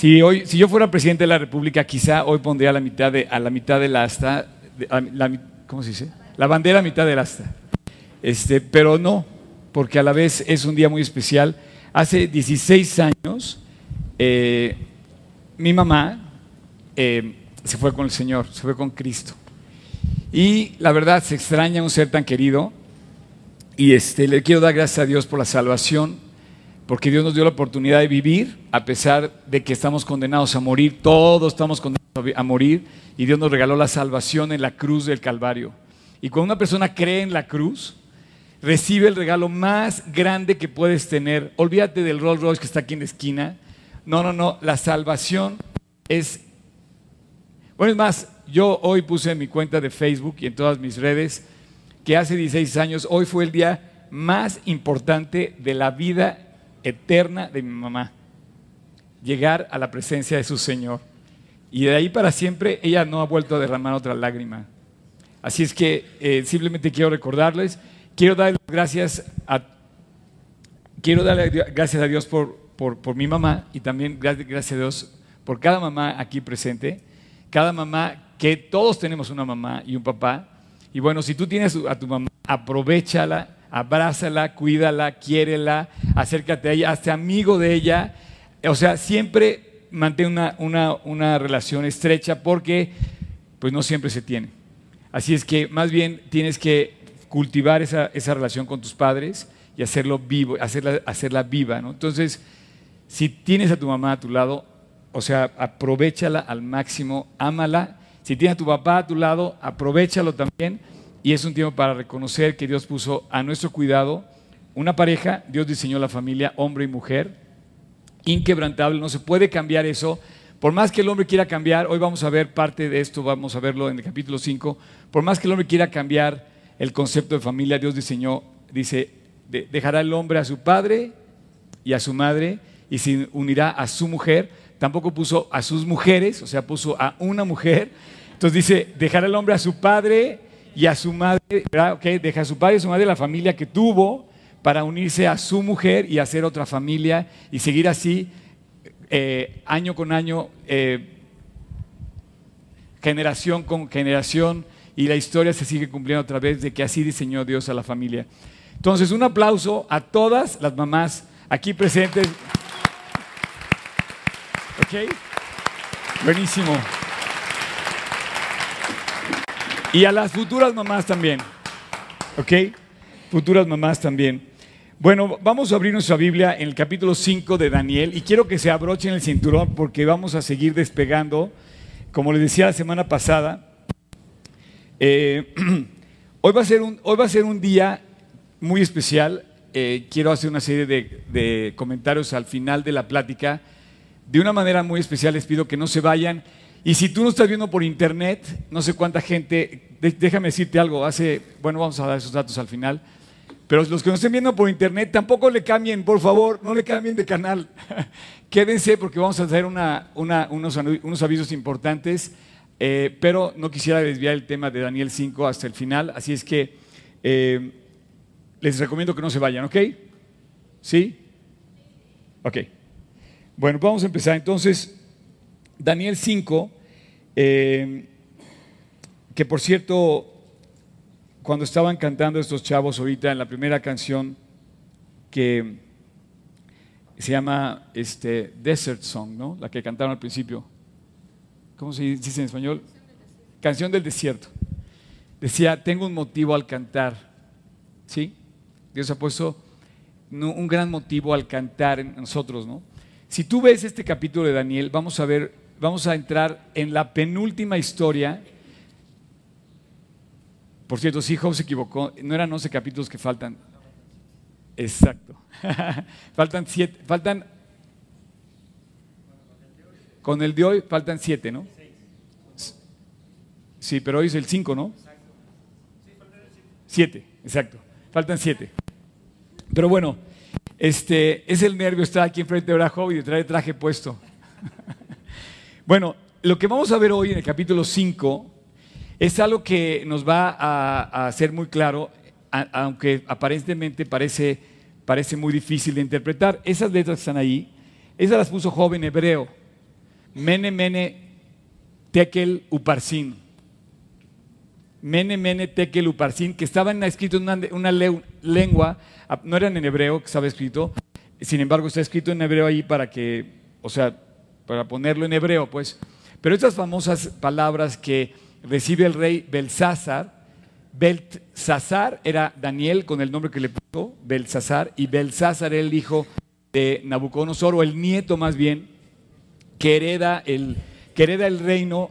Si, hoy, si yo fuera presidente de la República, quizá hoy pondría la mitad de, a la mitad del asta, ¿cómo se dice? La bandera a mitad del asta. Este, pero no, porque a la vez es un día muy especial. Hace 16 años, eh, mi mamá eh, se fue con el Señor, se fue con Cristo. Y la verdad se extraña un ser tan querido. Y este, le quiero dar gracias a Dios por la salvación porque Dios nos dio la oportunidad de vivir a pesar de que estamos condenados a morir, todos estamos condenados a morir y Dios nos regaló la salvación en la cruz del Calvario. Y cuando una persona cree en la cruz, recibe el regalo más grande que puedes tener. Olvídate del Rolls Royce que está aquí en la esquina. No, no, no, la salvación es... Bueno, es más, yo hoy puse en mi cuenta de Facebook y en todas mis redes que hace 16 años, hoy fue el día más importante de la vida eterna de mi mamá. Llegar a la presencia de su Señor. Y de ahí para siempre ella no ha vuelto a derramar otra lágrima. Así es que eh, simplemente quiero recordarles, quiero darle gracias a, quiero darle gracias a Dios por, por, mi mamá y también gracias a Dios por cada mamá aquí presente, cada mamá que todos tenemos una mamá y un papá. Y bueno, si tú tienes a tu mamá, aprovechala abrázala, cuídala, quiérela, acércate a ella, hazte amigo de ella. O sea, siempre mantén una, relación estrecha porque pues no siempre se tiene. Así es que más bien tienes que cultivar esa, relación con tus padres y hacerlo vivo, hacerla, hacerla viva. Entonces, si tienes a tu mamá a tu lado, o sea, aprovechala al máximo, ámala. Si tienes a tu papá a tu lado, aprovechalo también y es un tiempo para reconocer que Dios puso a nuestro cuidado una pareja, Dios diseñó la familia, hombre y mujer, inquebrantable, no se puede cambiar eso. Por más que el hombre quiera cambiar, hoy vamos a ver parte de esto, vamos a verlo en el capítulo 5, por más que el hombre quiera cambiar el concepto de familia, Dios diseñó, dice, dejará el hombre a su padre y a su madre y se unirá a su mujer. Tampoco puso a sus mujeres, o sea, puso a una mujer. Entonces dice, dejará el hombre a su padre y a su madre, deja a su padre y a su madre la familia que tuvo para unirse a su mujer y hacer otra familia y seguir así eh, año con año, eh, generación con generación y la historia se sigue cumpliendo otra vez de que así diseñó Dios a la familia. Entonces, un aplauso a todas las mamás aquí presentes. ¿Ok? Buenísimo. Y a las futuras mamás también. ¿Ok? Futuras mamás también. Bueno, vamos a abrir nuestra Biblia en el capítulo 5 de Daniel y quiero que se abrochen el cinturón porque vamos a seguir despegando. Como les decía la semana pasada, eh, hoy, va a ser un, hoy va a ser un día muy especial. Eh, quiero hacer una serie de, de comentarios al final de la plática. De una manera muy especial les pido que no se vayan y si tú no estás viendo por internet, no sé cuánta gente, déjame decirte algo, hace, bueno, vamos a dar esos datos al final, pero los que no estén viendo por internet, tampoco le cambien, por favor, no le cambien de canal. Quédense porque vamos a hacer unos, avisos importantes, eh, pero no quisiera desviar el tema de Daniel 5 hasta el final, así es que eh, les recomiendo que no se vayan, ¿ok? ¿Sí? Ok. Bueno, vamos a empezar entonces. Daniel 5, eh, que por cierto, cuando estaban cantando estos chavos ahorita en la primera canción que se llama este, Desert Song, ¿no? La que cantaron al principio. ¿Cómo se dice en español? Canción del desierto. Decía, tengo un motivo al cantar. ¿Sí? Dios ha puesto un gran motivo al cantar en nosotros, ¿no? Si tú ves este capítulo de Daniel, vamos a ver vamos a entrar en la penúltima historia. Por cierto, si Job se equivocó, no eran 11 capítulos que faltan. Exacto. faltan siete, faltan. Con el de hoy faltan siete, ¿no? Sí, pero hoy es el 5, ¿no? Siete, exacto. Faltan siete. Pero bueno, este es el nervio estar aquí enfrente de Job y de traer traje puesto. Bueno, lo que vamos a ver hoy en el capítulo 5 es algo que nos va a, hacer muy claro, aunque aparentemente parece, parece muy difícil de interpretar. Esas letras que están ahí, esas las puso joven hebreo. Mene, Mene, Tekel, Uparsin. Mene, Mene, Tekel, Uparsin, que estaban escrito en una, lengua, no eran en hebreo que estaba escrito, sin embargo está escrito en hebreo ahí para que, o sea, para ponerlo en hebreo, pues. Pero estas famosas palabras que recibe el rey Belsázar, Belsázar era Daniel con el nombre que le puso, Belsázar, y Belsázar era el hijo de Nabucodonosor, o el nieto más bien, que hereda el, que hereda el reino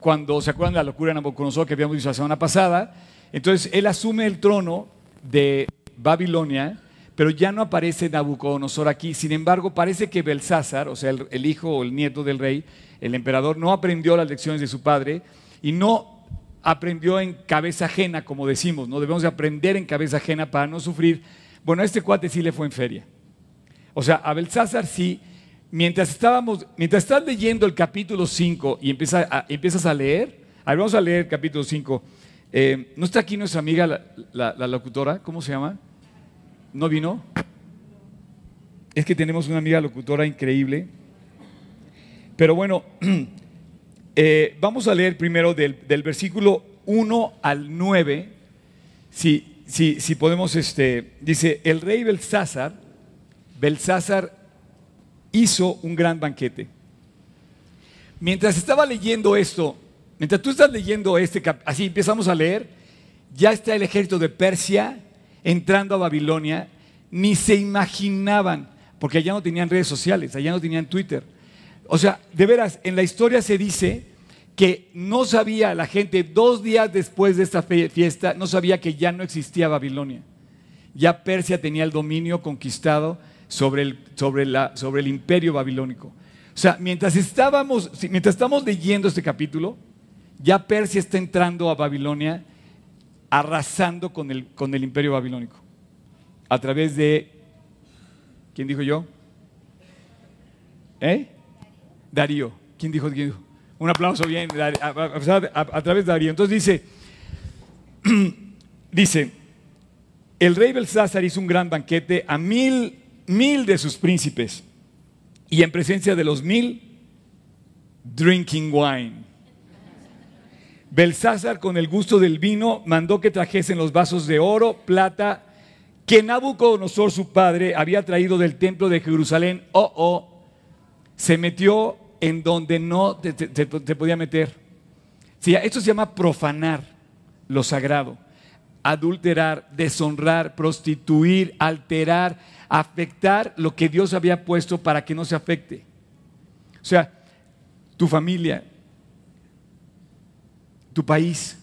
cuando se acuerdan de la locura de Nabucodonosor que habíamos visto la semana pasada. Entonces él asume el trono de Babilonia, pero ya no aparece Nabucodonosor aquí. Sin embargo, parece que Belsázar, o sea, el, hijo o el nieto del rey, el emperador, no aprendió las lecciones de su padre y no aprendió en cabeza ajena, como decimos, ¿no? Debemos de aprender en cabeza ajena para no sufrir. Bueno, a este cuate sí le fue en feria. O sea, a Belsázar sí, mientras estábamos, mientras estás leyendo el capítulo 5 y empiezas a, leer, a vamos a leer el capítulo 5. Eh, ¿No está aquí nuestra amiga, la, la locutora? ¿Cómo se llama? ¿No vino? Es que tenemos una amiga locutora increíble. Pero bueno, Eh, vamos a leer primero del, versículo 1 al 9. Si, si, si podemos, este, dice, el rey Belsázar, Belsázar hizo un gran banquete. Mientras estaba leyendo esto, mientras tú estás leyendo este, así empezamos a leer, ya está el ejército de Persia entrando a Babilonia, ni se imaginaban, porque allá no tenían redes sociales, allá no tenían Twitter o sea, de veras, en la historia se dice que no sabía la gente, dos días después de esta fiesta, no sabía que ya no existía Babilonia. Ya Persia tenía el dominio conquistado sobre el, sobre la, sobre el imperio babilónico. O sea, mientras estábamos, mientras estamos leyendo este capítulo, ya Persia está entrando a Babilonia, arrasando con el, con el imperio babilónico. A través de, ¿quién dijo yo? ¿Eh? Darío. ¿Quién dijo? Un aplauso bien, a, través de Darío. Entonces dice, dice, el rey Belsázar hizo un gran banquete a mil, mil de sus príncipes y en presencia de los mil, drinking wine. Belsázar, con el gusto del vino, mandó que trajesen los vasos de oro, plata, que Nabucodonosor, su padre, había traído del templo de Jerusalén. Oh, oh, se metió en donde no te, podía meter. Sí, esto se llama profanar lo sagrado, adulterar, deshonrar, prostituir, alterar, afectar lo que Dios había puesto para que no se afecte. O sea, tu familia, tu país,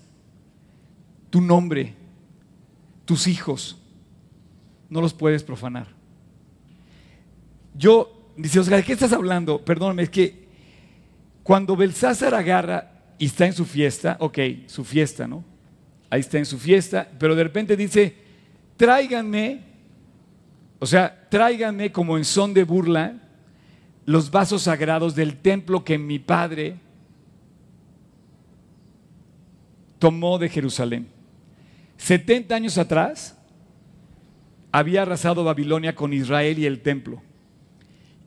tu nombre, tus hijos, no los puedes profanar. Yo, dice Oscar, ¿de qué estás hablando? Perdóname, es que cuando Belsázar agarra y está en su fiesta, ok, su fiesta, ¿no? Ahí está en su fiesta, pero de repente dice, tráiganme, o sea, tráiganme como en son de burla los vasos sagrados del templo que mi padre tomó de Jerusalén. 70 años atrás había arrasado Babilonia con Israel y el templo.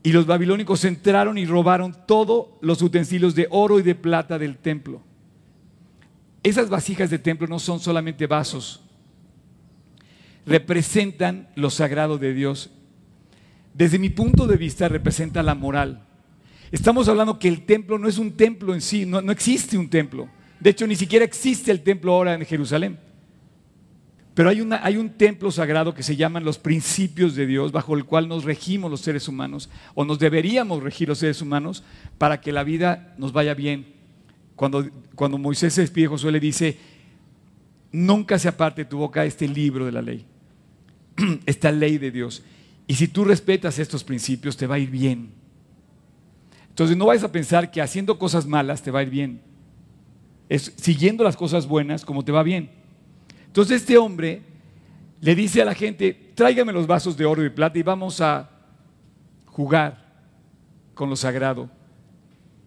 Y los babilónicos entraron y robaron todos los utensilios de oro y de plata del templo. Esas vasijas de templo no son solamente vasos, representan lo sagrado de Dios. Desde mi punto de vista representa la moral. Estamos hablando que el templo no es un templo en sí, no, no existe un templo. De hecho, ni siquiera existe el templo ahora en Jerusalén. Pero hay, hay, un templo sagrado que se llaman los principios de Dios, bajo el cual nos regimos los seres humanos, o nos deberíamos regir los seres humanos, para que la vida nos vaya bien. Cuando, cuando Moisés se despide, Josué le dice, nunca se aparte de tu boca este libro de la ley, esta ley de Dios. Y si tú respetas estos principios, te va a ir bien. Entonces no vayas a pensar que haciendo cosas malas te va a ir bien. Es siguiendo las cosas buenas como te va bien. Entonces este hombre le dice a la gente, tráigame los vasos de oro y plata y vamos a jugar con lo sagrado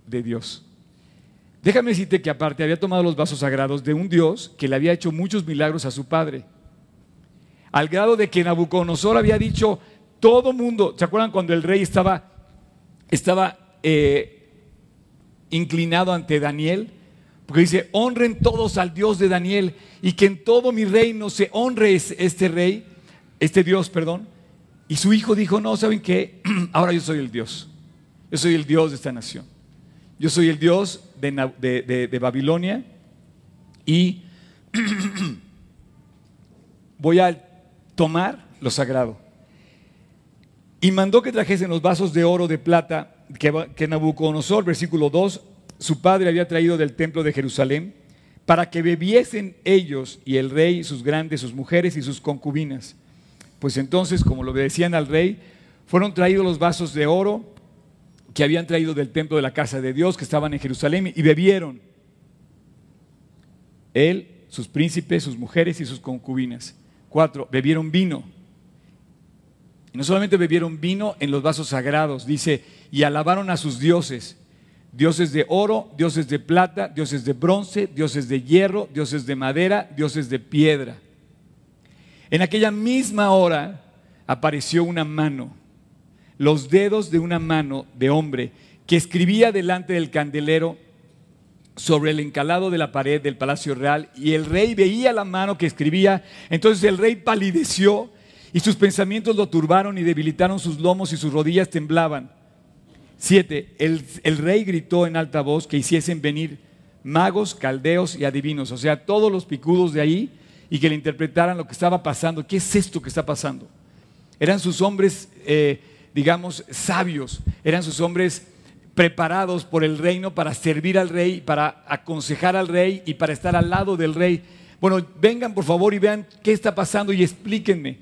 de Dios. Déjame decirte que aparte había tomado los vasos sagrados de un Dios que le había hecho muchos milagros a su padre. Al grado de que Nabucodonosor había dicho, todo mundo, ¿se acuerdan cuando el rey estaba, eh, inclinado ante Daniel, porque dice, honren todos al Dios de Daniel y que en todo mi reino se honre este rey, este Dios, perdón. Y su hijo dijo, no, ¿saben qué? Ahora yo soy el Dios. Yo soy el Dios de esta nación. Yo soy el Dios de, Babilonia y voy a tomar lo sagrado. Y mandó que trajesen los vasos de oro, de plata, que, que Nabucodonosor, versículo 2, su padre había traído del templo de Jerusalén, para que bebiesen ellos y el rey, sus grandes, sus mujeres y sus concubinas. Pues entonces, como lo obedecían al rey, fueron traídos los vasos de oro que habían traído del templo de la casa de Dios, que estaban en Jerusalén, y bebieron. Él, sus príncipes, sus mujeres y sus concubinas. Cuatro, bebieron vino. Y no solamente bebieron vino en los vasos sagrados, dice, y alabaron a sus dioses dioses de oro, dioses de plata, dioses de bronce, dioses de hierro, dioses de madera, dioses de piedra. En aquella misma hora apareció una mano, los dedos de una mano de hombre que escribía delante del candelero sobre el encalado de la pared del palacio real y el rey veía la mano que escribía, entonces el rey palideció y sus pensamientos lo turbaron y debilitaron sus lomos y sus rodillas temblaban. Siete, el, rey gritó en alta voz que hiciesen venir magos, caldeos y adivinos, o sea, todos los picudos de ahí y que le interpretaran lo que estaba pasando. ¿Qué es esto que está pasando? Eran sus hombres, eh, digamos, sabios, eran sus hombres preparados por el reino para servir al rey, para aconsejar al rey y para estar al lado del rey. Bueno, vengan por favor y vean qué está pasando y explíquenme.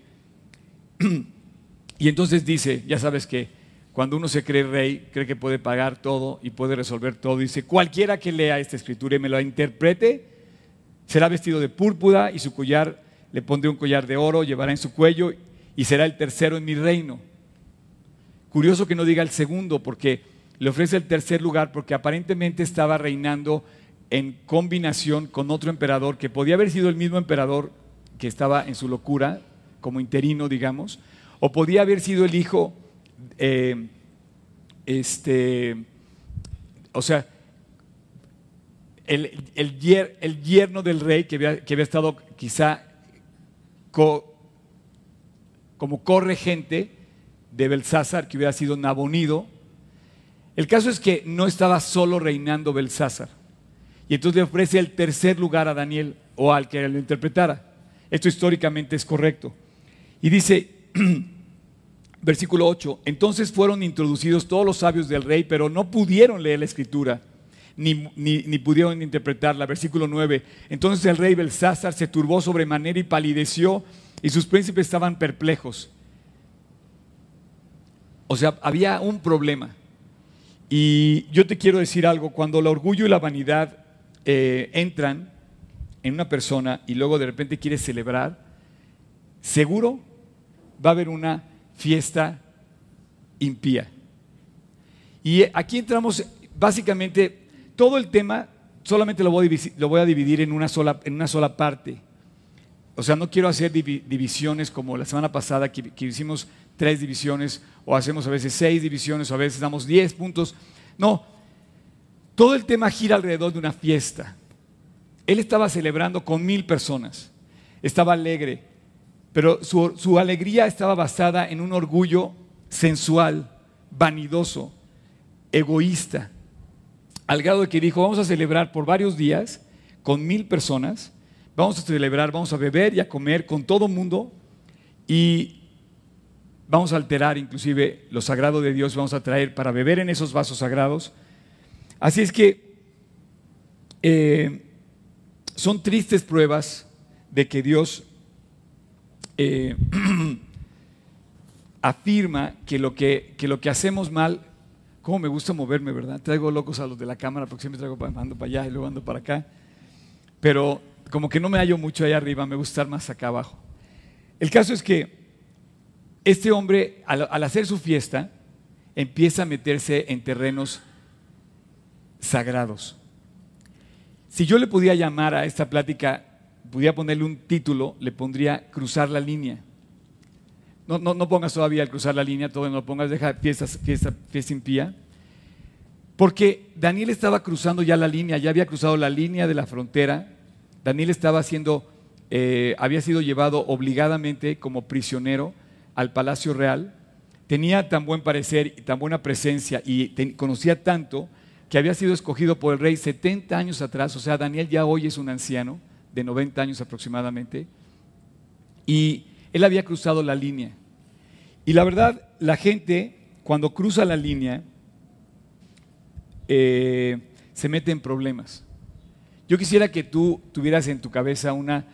y entonces dice, ya sabes que cuando uno se cree rey, cree que puede pagar todo y puede resolver todo. Dice, cualquiera que lea esta escritura y me la interprete, será vestido de púrpura y su collar, le pondré un collar de oro, llevará en su cuello y será el tercero en mi reino. Curioso que no diga el segundo, porque le ofrece el tercer lugar, porque aparentemente estaba reinando en combinación con otro emperador, que podía haber sido el mismo emperador que estaba en su locura, como interino, digamos, o podía haber sido el hijo eh, este, o sea, el, el, yerno del rey que había, que había estado quizá como corregente de Belsázar, que hubiera sido Nabonido. El caso es que no estaba solo reinando Belsázar. Y entonces le ofrece el tercer lugar a Daniel o al que lo interpretara. Esto históricamente es correcto. Y dice, Versículo 8. Entonces fueron introducidos todos los sabios del rey, pero no pudieron leer la escritura, ni, pudieron interpretarla. Versículo 9. Entonces el rey Belsázar se turbó sobremanera y palideció, y sus príncipes estaban perplejos. O sea, había un problema. Y yo te quiero decir algo, cuando el orgullo y la vanidad eh, entran en una persona y luego de repente quiere celebrar, seguro va a haber una fiesta impía. Y aquí entramos, básicamente, todo el tema solamente lo voy a dividir, lo voy a dividir en, una sola, en una sola parte. O sea, no quiero hacer divisiones como la semana pasada que, que, hicimos tres divisiones, o hacemos a veces seis divisiones, o a veces damos diez puntos. No, todo el tema gira alrededor de una fiesta. Él estaba celebrando con mil personas, estaba alegre, pero su, alegría estaba basada en un orgullo sensual, vanidoso, egoísta, al grado de que dijo, vamos a celebrar por varios días con mil personas, vamos a celebrar, vamos a beber y a comer con todo mundo y vamos a alterar inclusive lo sagrado de Dios, vamos a traer para beber en esos vasos sagrados. Así es que eh, son tristes pruebas de que Dios eh, afirma que lo que, lo que hacemos mal, como me gusta moverme, ¿verdad? Traigo locos a los de la cámara porque siempre traigo ando para allá y luego ando para acá. Pero como que no me hallo mucho allá arriba, me gusta estar más acá abajo. El caso es que este hombre, al, al hacer su fiesta, empieza a meterse en terrenos sagrados. Si yo le podía llamar a esta plática pudiera ponerle un título, le pondría cruzar la línea. No, no, pongas todavía el cruzar la línea, todavía no lo pongas, deja fiesta, fiesta, fiesta impía. Porque Daniel estaba cruzando ya la línea, ya había cruzado la línea de la frontera. Daniel estaba siendo, eh, había sido llevado obligadamente como prisionero al palacio real. Tenía tan buen parecer y tan buena presencia y conocía tanto que había sido escogido por el rey 70 años atrás. O sea, Daniel ya hoy es un anciano de 90 años aproximadamente. Y él había cruzado la línea. Y la verdad, la gente cuando cruza la línea eh, se mete en problemas. Yo quisiera que tú tuvieras en tu cabeza una,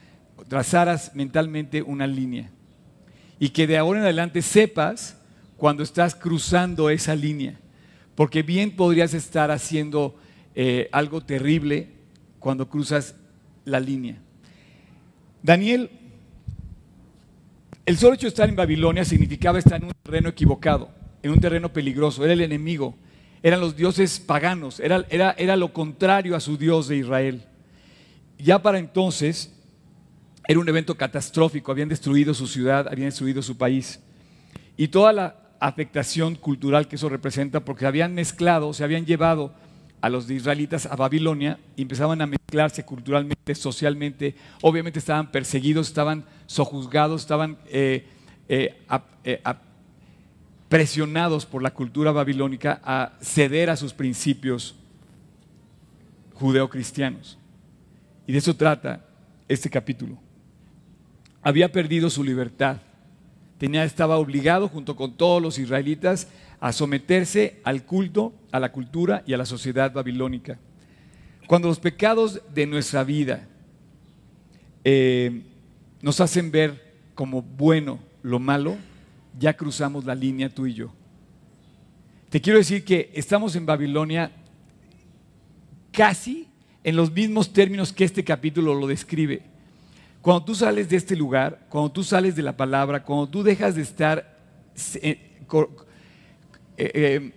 trazaras mentalmente una línea y que de ahora en adelante sepas cuando estás cruzando esa línea, porque bien podrías estar haciendo eh, algo terrible cuando cruzas la línea. Daniel el solo hecho de estar en Babilonia significaba estar en un terreno equivocado, en un terreno peligroso. Era el enemigo, eran los dioses paganos, era, era, era lo contrario a su Dios de Israel. Ya para entonces era un evento catastrófico, habían destruido su ciudad, habían destruido su país. Y toda la afectación cultural que eso representa, porque habían mezclado, se habían llevado a los israelitas a Babilonia empezaban a mezclarse culturalmente, socialmente. Obviamente estaban perseguidos, estaban sojuzgados, estaban eh, eh, eh, presionados por la cultura babilónica a ceder a sus principios judeocristianos. Y de eso trata este capítulo. Había perdido su libertad. Tenía, estaba obligado junto con todos los israelitas a someterse al culto, a la cultura y a la sociedad babilónica. Cuando los pecados de nuestra vida eh, nos hacen ver como bueno lo malo, ya cruzamos la línea tú y yo. Te quiero decir que estamos en Babilonia casi en los mismos términos que este capítulo lo describe. Cuando tú sales de este lugar, cuando tú sales de la palabra, cuando tú dejas de estar eh, eh, eh,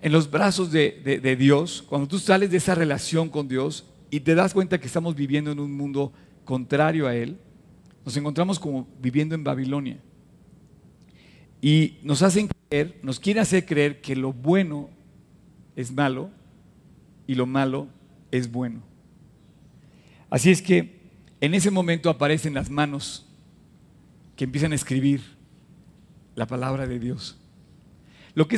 en los brazos de, Dios, cuando tú sales de esa relación con Dios y te das cuenta que estamos viviendo en un mundo contrario a Él, nos encontramos como viviendo en Babilonia. Y nos hacen creer, nos quieren hacer creer que lo bueno es malo y lo malo es bueno. Así es que en ese momento aparecen las manos que empiezan a escribir la palabra de Dios. Lo que,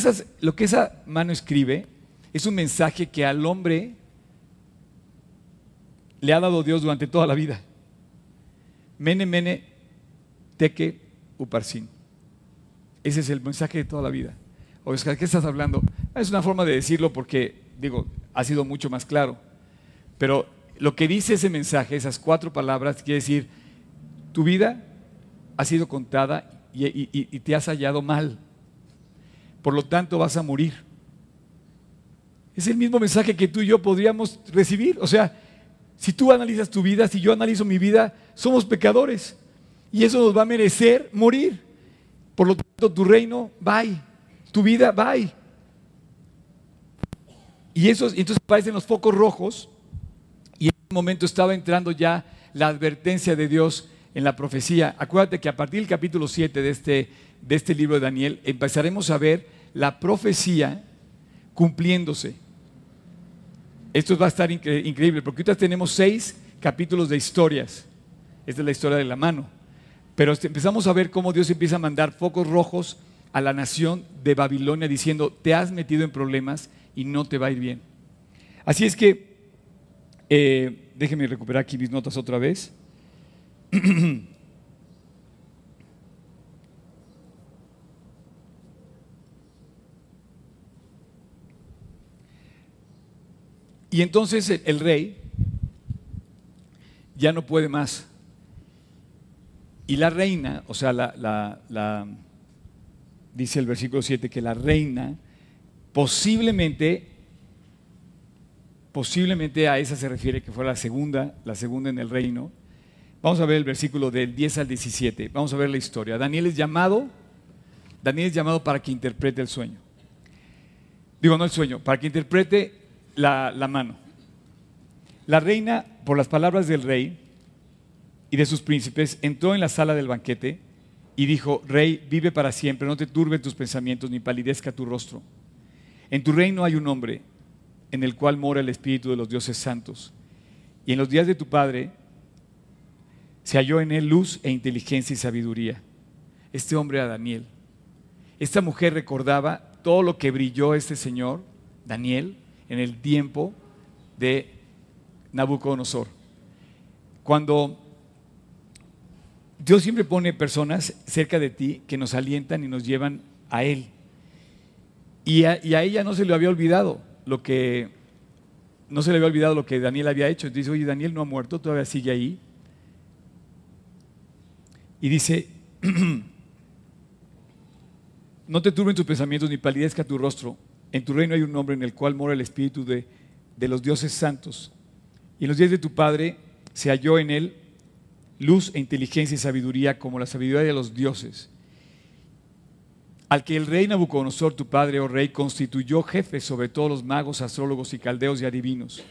esa mano escribe es un mensaje que al hombre le ha dado Dios durante toda la vida. Mene, mene, teque, uparsin. Ese es el mensaje de toda la vida. ¿qué estás hablando? Es una forma de decirlo porque, digo, ha sido mucho más claro. Pero lo que dice ese mensaje, esas cuatro palabras, quiere decir, tu vida ha sido contada y, te has hallado mal. Por lo tanto vas a morir. Es el mismo mensaje que tú y yo podríamos recibir. O sea, si tú analizas tu vida, si yo analizo mi vida, somos pecadores. Y eso nos va a merecer morir. Por lo tanto, tu reino, bye. Tu vida, bye. Y eso, entonces aparecen los focos rojos. Ese momento estaba entrando ya la advertencia de Dios en la profecía. Acuérdate que a partir del capítulo 7 de este, de este libro de Daniel empezaremos a ver la profecía cumpliéndose. Esto va a estar increíble porque ahorita tenemos seis capítulos de historias. Esta es la historia de la mano. Pero este, empezamos a ver cómo Dios empieza a mandar focos rojos a la nación de Babilonia diciendo, te has metido en problemas y no te va a ir bien. Así es que, eh, déjenme recuperar aquí mis notas otra vez. y entonces el, rey ya no puede más. Y la reina, o sea, la, dice el versículo 7 que la reina posiblemente, posiblemente a esa se refiere que fue la segunda, la segunda en el reino, Vamos a ver el versículo del 10 al 17. Vamos a ver la historia. Daniel es llamado, Daniel es llamado para que interprete el sueño. Digo, no el sueño, para que interprete la, la mano. La reina, por las palabras del rey y de sus príncipes, entró en la sala del banquete y dijo, Rey, vive para siempre, no te turben tus pensamientos ni palidezca tu rostro. En tu reino hay un hombre en el cual mora el Espíritu de los dioses santos. Y en los días de tu Padre se halló en él luz e inteligencia y sabiduría. Este hombre era Daniel. Esta mujer recordaba todo lo que brilló este señor, Daniel, en el tiempo de Nabucodonosor. Cuando Dios siempre pone personas cerca de ti que nos alientan y nos llevan a Él. Y a, ella no se le había olvidado lo que no se le había olvidado lo que Daniel había hecho. Dice, oye, Daniel no ha muerto, todavía sigue ahí. Y dice, no te turben tus pensamientos ni palidezca tu rostro. En tu reino hay un nombre en el cual mora el espíritu de, de los dioses santos. Y en los días de tu Padre se halló en él luz e inteligencia y sabiduría como la sabiduría de los dioses al que el rey Nabucodonosor, tu padre, oh rey, constituyó jefe sobre todos los magos, astrólogos y caldeos y adivinos,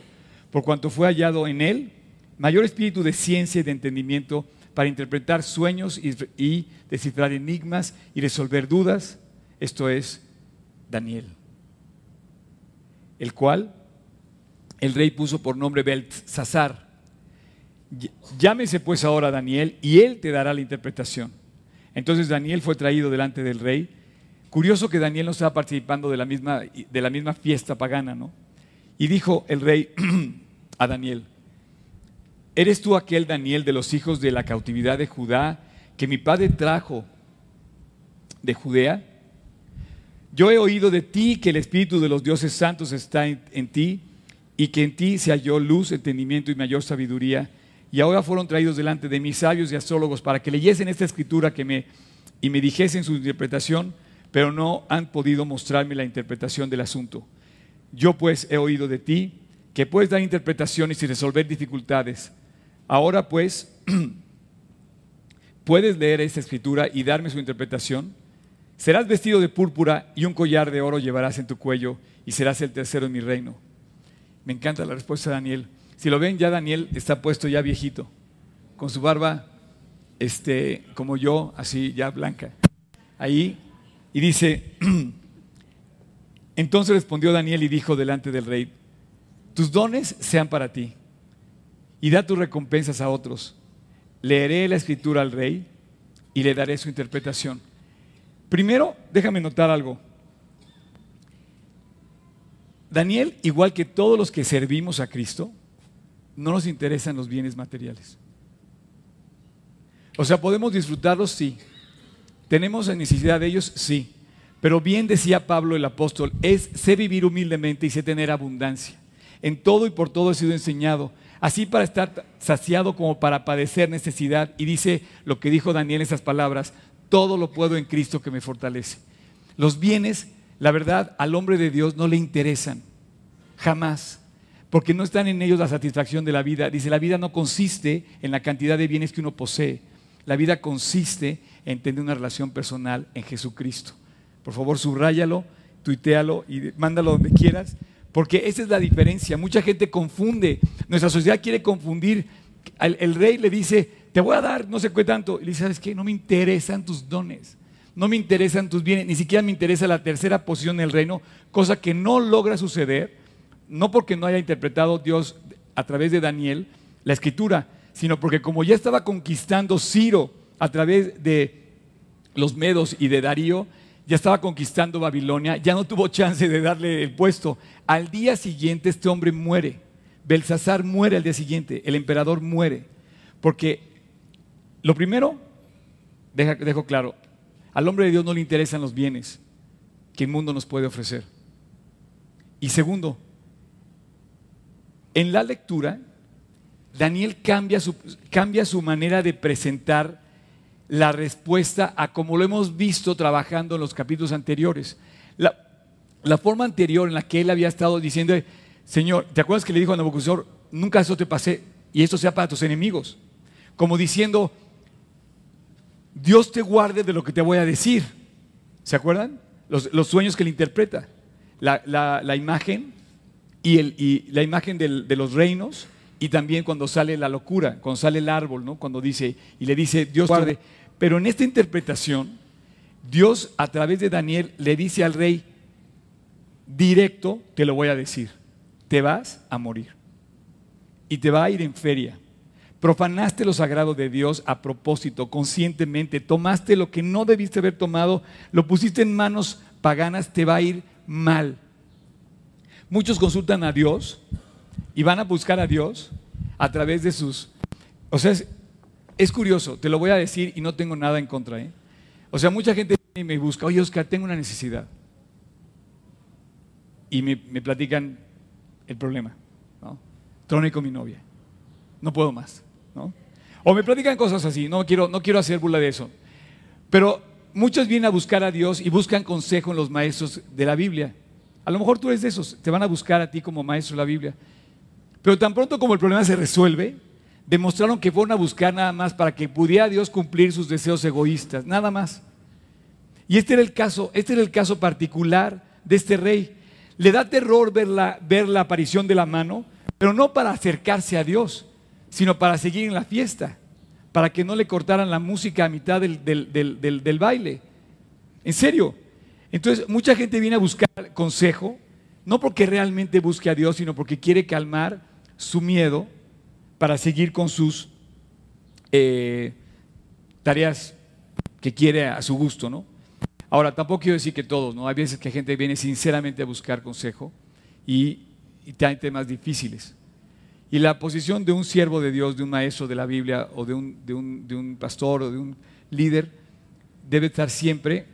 por cuanto fue hallado en él mayor espíritu de ciencia y de entendimiento para interpretar sueños y, descifrar enigmas y resolver dudas, esto es Daniel, el cual el rey puso por nombre Beltzazar. Llámese pues ahora Daniel y él te dará la interpretación. Entonces Daniel fue traído delante del rey Curioso que Daniel no estaba participando de la misma, de la misma fiesta pagana, ¿no? Y dijo el rey a Daniel, ¿eres tú aquel Daniel de los hijos de la cautividad de Judá que mi padre trajo de Judea? Yo he oído de ti que el Espíritu de los dioses santos está en, en ti y que en ti se halló luz, entendimiento y mayor sabiduría. Y ahora fueron traídos delante de mis sabios y astrólogos para que leyesen esta escritura que me, y me dijesen su interpretación pero no han podido mostrarme la interpretación del asunto. Yo pues he oído de ti que puedes dar interpretaciones y resolver dificultades. Ahora pues, ¿puedes leer esta escritura y darme su interpretación? Serás vestido de púrpura y un collar de oro llevarás en tu cuello y serás el tercero en mi reino. Me encanta la respuesta de Daniel. Si lo ven, ya Daniel está puesto ya viejito, con su barba este, como yo, así ya blanca. Ahí y dice, entonces respondió Daniel y dijo delante del rey, tus dones sean para ti y da tus recompensas a otros. Leeré la escritura al rey y le daré su interpretación. Primero, déjame notar algo. Daniel, igual que todos los que servimos a Cristo, no nos interesan los bienes materiales. O sea, podemos disfrutarlos, sí, ¿Tenemos necesidad de ellos? Sí. Pero bien decía Pablo el apóstol, es sé vivir humildemente y sé tener abundancia. En todo y por todo he sido enseñado, así para estar saciado como para padecer necesidad. Y dice lo que dijo Daniel en esas palabras, todo lo puedo en Cristo que me fortalece. Los bienes, la verdad, al hombre de Dios no le interesan, jamás, porque no están en ellos la satisfacción de la vida. Dice, la vida no consiste en la cantidad de bienes que uno posee, la vida consiste en tener una relación personal en Jesucristo. Por favor, subráyalo, tuitealo y mándalo donde quieras, porque esa es la diferencia. Mucha gente confunde, nuestra sociedad quiere confundir. El, rey le dice, te voy a dar no sé qué tanto. Y le dice, ¿sabes qué? No me interesan tus dones, no me interesan tus bienes, ni siquiera me interesa la tercera posición del reino, cosa que no logra suceder, no porque no haya interpretado Dios a través de Daniel la escritura, sino porque como ya estaba conquistando Ciro a través de los medos y de Darío, ya estaba conquistando Babilonia, ya no tuvo chance de darle el puesto. Al día siguiente este hombre muere. Belsasar muere al día siguiente, el emperador muere. Porque lo primero, dejo claro, al hombre de Dios no le interesan los bienes que el mundo nos puede ofrecer. Y segundo, en la lectura, Daniel cambia cambia su manera de presentar la respuesta a como lo hemos visto trabajando en los capítulos anteriores. La, forma anterior en la que él había estado diciendo, Señor, ¿te acuerdas que le dijo a Nabucodonosor, nunca eso te pasé y esto sea para tus enemigos? Como diciendo, Dios te guarde de lo que te voy a decir. ¿Se acuerdan? Los, sueños que le interpreta. La, imagen y, el, y la imagen de los reinos y también cuando sale la locura, cuando sale el árbol, ¿no? Cuando dice, y le dice, Dios guarde. Pero en esta interpretación, Dios a través de Daniel le dice al rey, directo te lo voy a decir. Te vas a morir. Y te va a ir en feria. Profanaste lo sagrado de Dios a propósito, conscientemente. Tomaste lo que no debiste haber tomado, lo pusiste en manos paganas, te va a ir mal. Muchos consultan a Dios y van a buscar a Dios a través de sus... O sea, es, curioso, te lo voy a decir y no tengo nada en contra. ¿eh? O sea, mucha gente me busca, oye Oscar, tengo una necesidad. Y me, platican el problema. ¿no? Troné con mi novia. No puedo más. ¿no? O me platican cosas así, no quiero, no quiero hacer burla de eso. Pero muchos vienen a buscar a Dios y buscan consejo en los maestros de la Biblia. A lo mejor tú eres de esos, te van a buscar a ti como maestro de la Biblia. Pero tan pronto como el problema se resuelve, demostraron que fueron a buscar nada más para que pudiera Dios cumplir sus deseos egoístas, nada más. Y este era el caso, este era el caso particular de este rey. Le da terror ver la, ver la aparición de la mano, pero no para acercarse a Dios, sino para seguir en la fiesta, para que no le cortaran la música a mitad del, del baile. En serio, entonces, mucha gente viene a buscar consejo, no porque realmente busque a Dios, sino porque quiere calmar su miedo para seguir con sus eh, tareas que quiere a su gusto, ¿no? Ahora, tampoco quiero decir que todos, ¿no? Hay veces que gente viene sinceramente a buscar consejo y, y temas difíciles. Y la posición de un siervo de Dios, de un maestro de la Biblia o de un, de un, de un pastor o de un líder debe estar siempre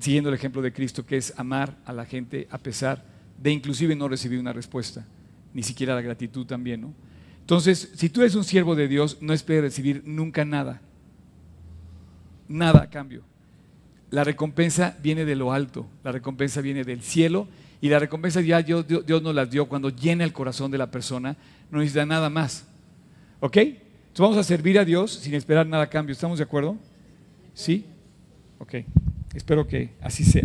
siguiendo el ejemplo de Cristo, que es amar a la gente a pesar de inclusive no recibir una respuesta, ni siquiera la gratitud también, ¿no? Entonces, si tú eres un siervo de Dios, no esperes recibir nunca nada, nada a cambio. La recompensa viene de lo alto, la recompensa viene del cielo y la recompensa ya Dios, nos las dio cuando llena el corazón de la persona, no necesita nada más. ¿Ok? Entonces vamos a servir a Dios sin esperar nada a cambio. ¿Estamos de acuerdo? ¿Sí? Ok. Espero que así sea.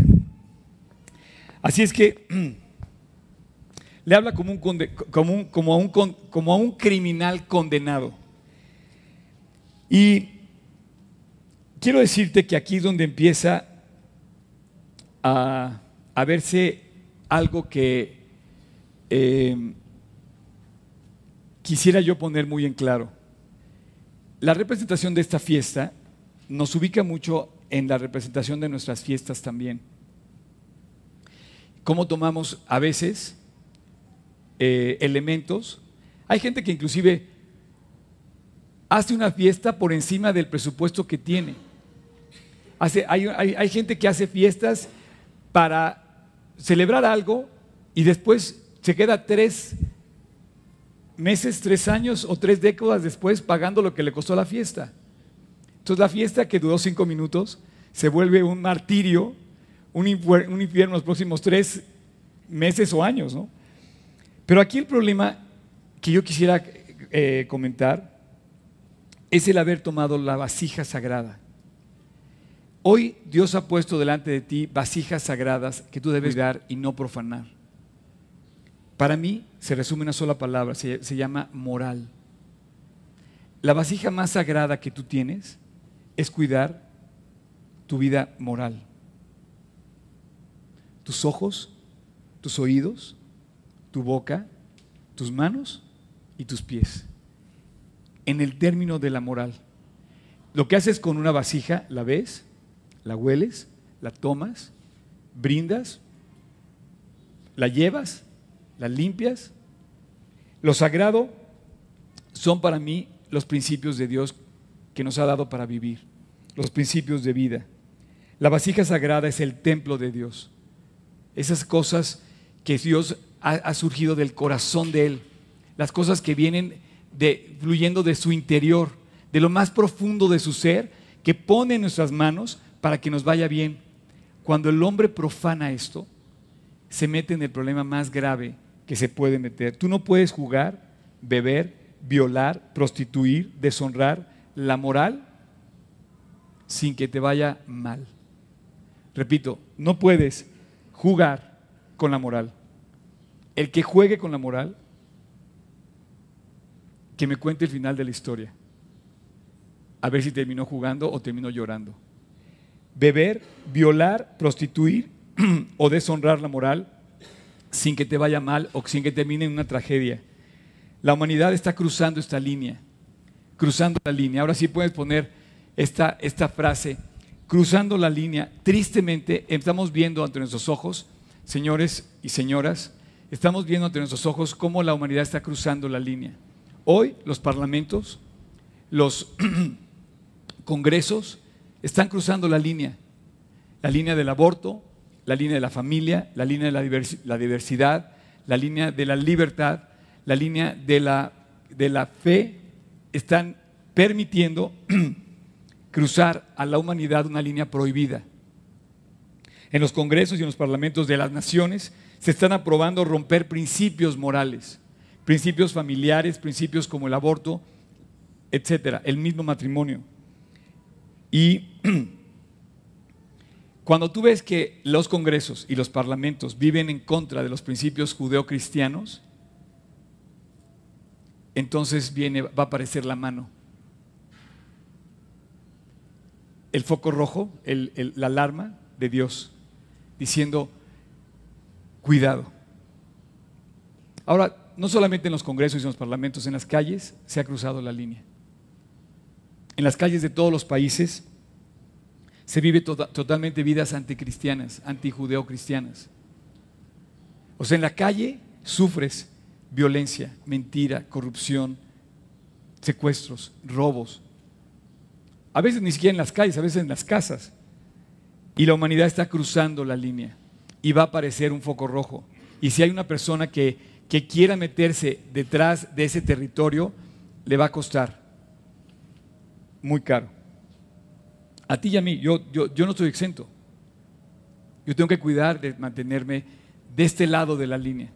Así es que le habla como, a un, criminal condenado. Y quiero decirte que aquí es donde empieza a, verse algo que eh, quisiera yo poner muy en claro. La representación de esta fiesta nos ubica mucho en la representación de nuestras fiestas también. Cómo tomamos a veces eh, elementos. Hay gente que inclusive hace una fiesta por encima del presupuesto que tiene. hay, gente que hace fiestas para celebrar algo y después se queda tres meses, tres años o tres décadas después pagando lo que le costó la fiesta. Entonces la fiesta que duró cinco minutos se vuelve un martirio, un, infierno los próximos tres meses o años. ¿no? Pero aquí el problema que yo quisiera eh, comentar es el haber tomado la vasija sagrada. Hoy Dios ha puesto delante de ti vasijas sagradas que tú debes dar y no profanar. Para mí se resume una sola palabra, se llama moral. La vasija más sagrada que tú tienes es cuidar tu vida moral. Tus ojos, tus oídos, tu boca, tus manos y tus pies. En el término de la moral. Lo que haces con una vasija, la ves, la hueles, la tomas, brindas, la llevas, la limpias. Lo sagrado son para mí los principios de Dios que nos ha dado para vivir, los principios de vida. La vasija sagrada es el templo de Dios. Esas cosas que Dios ha, surgido del corazón de Él, las cosas que vienen fluyendo de su interior, de lo más profundo de su ser, que pone en nuestras manos para que nos vaya bien. Cuando el hombre profana esto, se mete en el problema más grave que se puede meter. Tú no puedes jugar, beber, violar, prostituir, deshonrar, la moral sin que te vaya mal. Repito, no puedes jugar con la moral. El que juegue con la moral, que me cuente el final de la historia. A ver si terminó jugando o terminó llorando. Beber, violar, prostituir o deshonrar la moral sin que te vaya mal o sin que termine en una tragedia. La humanidad está cruzando esta línea, cruzando la línea. Ahora sí puedes poner esta, esta frase, cruzando la línea. Tristemente estamos viendo ante nuestros ojos, señores y señoras, estamos viendo ante nuestros ojos cómo la humanidad está cruzando la línea. Hoy los parlamentos, los congresos están cruzando la línea, la línea del aborto, la línea de la familia, la línea de la, diversidad, la línea de la libertad, la línea de la, de la fe, están permitiendo cruzar a la humanidad una línea prohibida. En los congresos y en los parlamentos de las naciones se están aprobando romper principios morales, principios familiares, principios como el aborto, etcétera, el mismo matrimonio. Y cuando tú ves que los congresos y los parlamentos viven en contra de los principios judeocristianos, entonces viene, va a aparecer la mano. El foco rojo, la alarma de Dios, diciendo, cuidado. Ahora, no solamente en los congresos y en los parlamentos, en las calles se ha cruzado la línea. En las calles de todos los países se vive tota-, totalmente vidas anticristianas, antijudeocristianas. O sea, en la calle sufres violencia, mentira, corrupción, secuestros, robos. A veces ni siquiera en las calles, a veces en las casas. Y la humanidad está cruzando la línea y va a aparecer un foco rojo. Y si hay una persona que, que quiera meterse detrás de ese territorio, le va a costar muy caro. A ti y a mí, yo, yo, yo no estoy exento. Yo tengo que cuidar de mantenerme de este lado de la línea,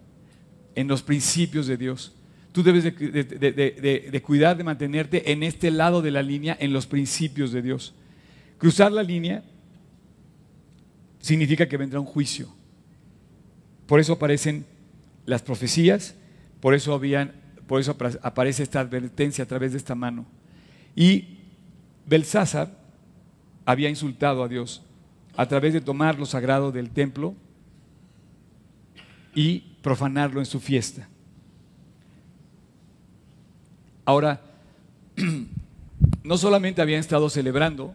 en los principios de Dios. Tú debes de, cuidar de mantenerte en este lado de la línea, en los principios de Dios. Cruzar la línea significa que vendrá un juicio. Por eso aparecen las profecías, por eso, habían, por eso aparece esta advertencia a través de esta mano. Y Belsázar había insultado a Dios a través de tomar lo sagrado del templo y profanarlo en su fiesta. Ahora, no solamente habían estado celebrando,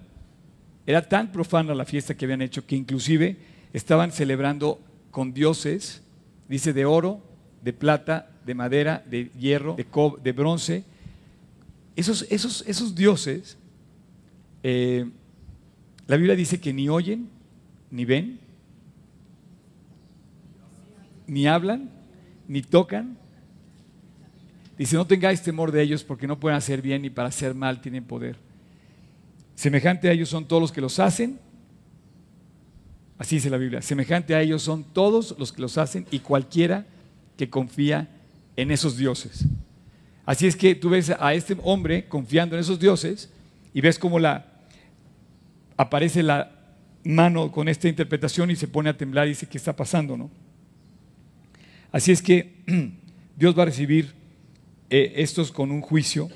era tan profana la fiesta que habían hecho que inclusive estaban celebrando con dioses, dice, de oro, de plata, de madera, de hierro, de, de bronce. Esos, esos, esos dioses eh, la Biblia dice que ni oyen, ni ven, ni hablan, ni tocan. Dice, no tengáis temor de ellos porque no pueden hacer bien ni para hacer mal tienen poder. Semejante a ellos son todos los que los hacen. Así dice la Biblia. Semejante a ellos son todos los que los hacen y cualquiera que confía en esos dioses. Así es que tú ves a este hombre confiando en esos dioses y ves como la, aparece la mano con esta interpretación y se pone a temblar y dice, ¿qué está pasando? No? Así es que Dios va a recibir eh, estos con un juicio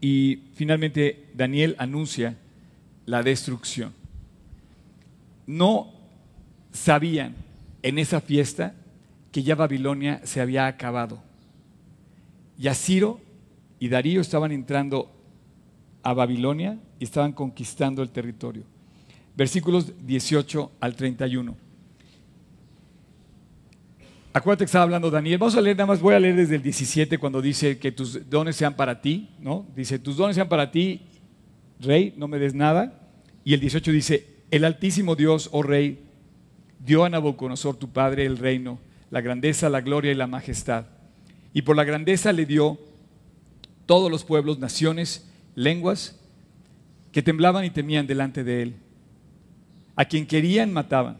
y finalmente Daniel anuncia la destrucción. No sabían en esa fiesta que ya Babilonia se había acabado. Y Ciro y Darío estaban entrando a Babilonia y estaban conquistando el territorio. Versículos 18 al 31. Acuérdate que estaba hablando Daniel. Vamos a leer, nada más voy a leer desde el 17 cuando dice que tus dones sean para ti, ¿no? Dice, tus dones sean para ti, rey, no me des nada. Y el 18 dice, el altísimo Dios, oh rey, dio a Nabucodonosor tu padre el reino, la grandeza, la gloria y la majestad. Y por la grandeza le dio todos los pueblos, naciones, lenguas que temblaban y temían delante de él. A quien querían mataban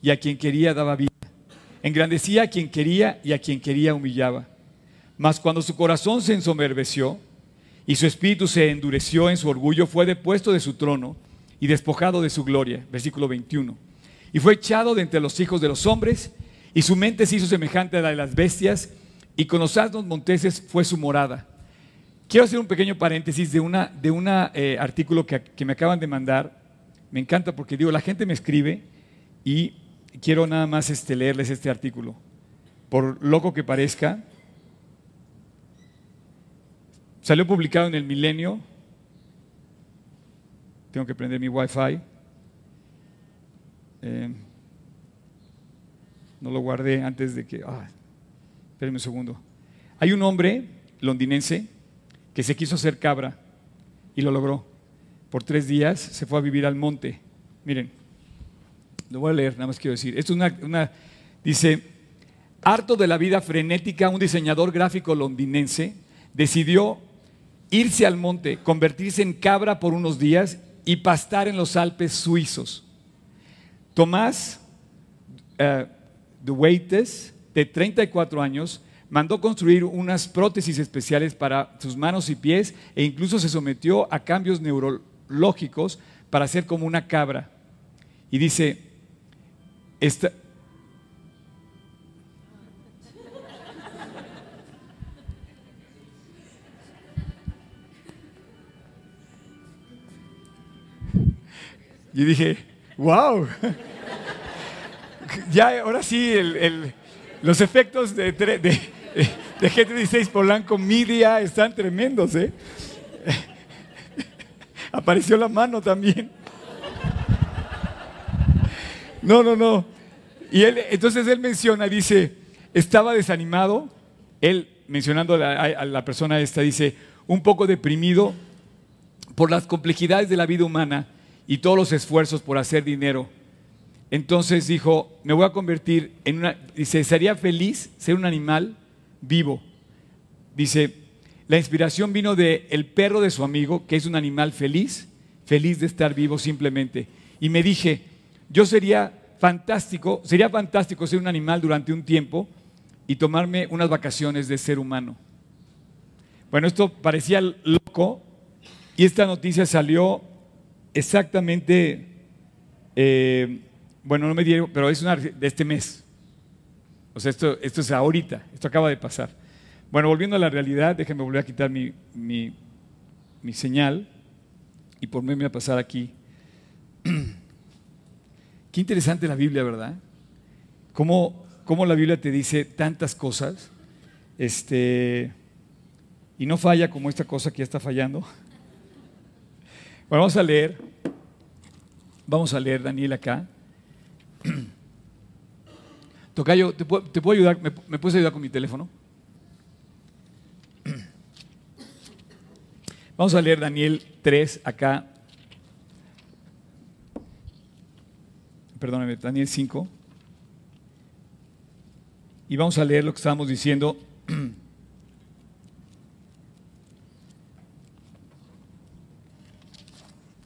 y a quien quería daba vida. Engrandecía a quien quería y a quien quería humillaba. Mas cuando su corazón se ensoberbeció y su espíritu se endureció en su orgullo, fue depuesto de su trono y despojado de su gloria. Versículo 21. Y fue echado de entre los hijos de los hombres y su mente se hizo semejante a la de las bestias y con los asnos monteses fue su morada. Quiero hacer un pequeño paréntesis de un de una, eh, artículo que, me acaban de mandar. Me encanta porque digo, la gente me escribe y quiero nada más este, leerles este artículo. Por loco que parezca, salió publicado en el Milenio. Tengo que prender mi Wi-Fi. Eh, no lo guardé antes de que... Ah, espérenme un segundo. Hay un hombre londinense que se quiso hacer cabra y lo logró. Por tres días se fue a vivir al monte. Miren, lo voy a leer, nada más quiero decir. Esto es una, dice, harto de la vida frenética, un diseñador gráfico londinense decidió irse al monte, convertirse en cabra por unos días y pastar en los Alpes suizos. Tomás uh, de Weites, de 34 años, mandó construir unas prótesis especiales para sus manos y pies e incluso se sometió a cambios neurológicos para ser como una cabra. Y dice, esta, y dije, wow. ya, ahora sí, los efectos de, de GT16 Polanco Media están tremendos, ¿eh? Apareció la mano también. No, no, no. Y él, entonces él menciona, dice, estaba desanimado, él mencionando a la, persona esta, dice, un poco deprimido por las complejidades de la vida humana y todos los esfuerzos por hacer dinero. Entonces dijo, me voy a convertir en una, dice, sería feliz ser un animal vivo. Dice, la inspiración vino de el perro de su amigo, que es un animal feliz, feliz de estar vivo simplemente. Y me dije, yo sería fantástico, sería fantástico ser un animal durante un tiempo y tomarme unas vacaciones de ser humano. Bueno, esto parecía loco y esta noticia salió exactamente, eh, bueno, no me dieron, pero es una de este mes. O sea, esto, esto es ahorita, esto acaba de pasar. Bueno, volviendo a la realidad, déjenme volver a quitar mi, mi, señal y ponerme a pasar aquí. Qué interesante la Biblia, ¿verdad? Cómo, cómo la Biblia te dice tantas cosas este, y no falla como esta cosa que ya está fallando. Bueno, vamos a leer, vamos a leer Daniel acá. Tocayo, ¿te puedo, ¿te puedo ayudar? ¿Me, ¿Me, puedes ayudar con mi teléfono? Vamos a leer Daniel 3 acá. Perdóname, Daniel 5. Y vamos a leer lo que estábamos diciendo.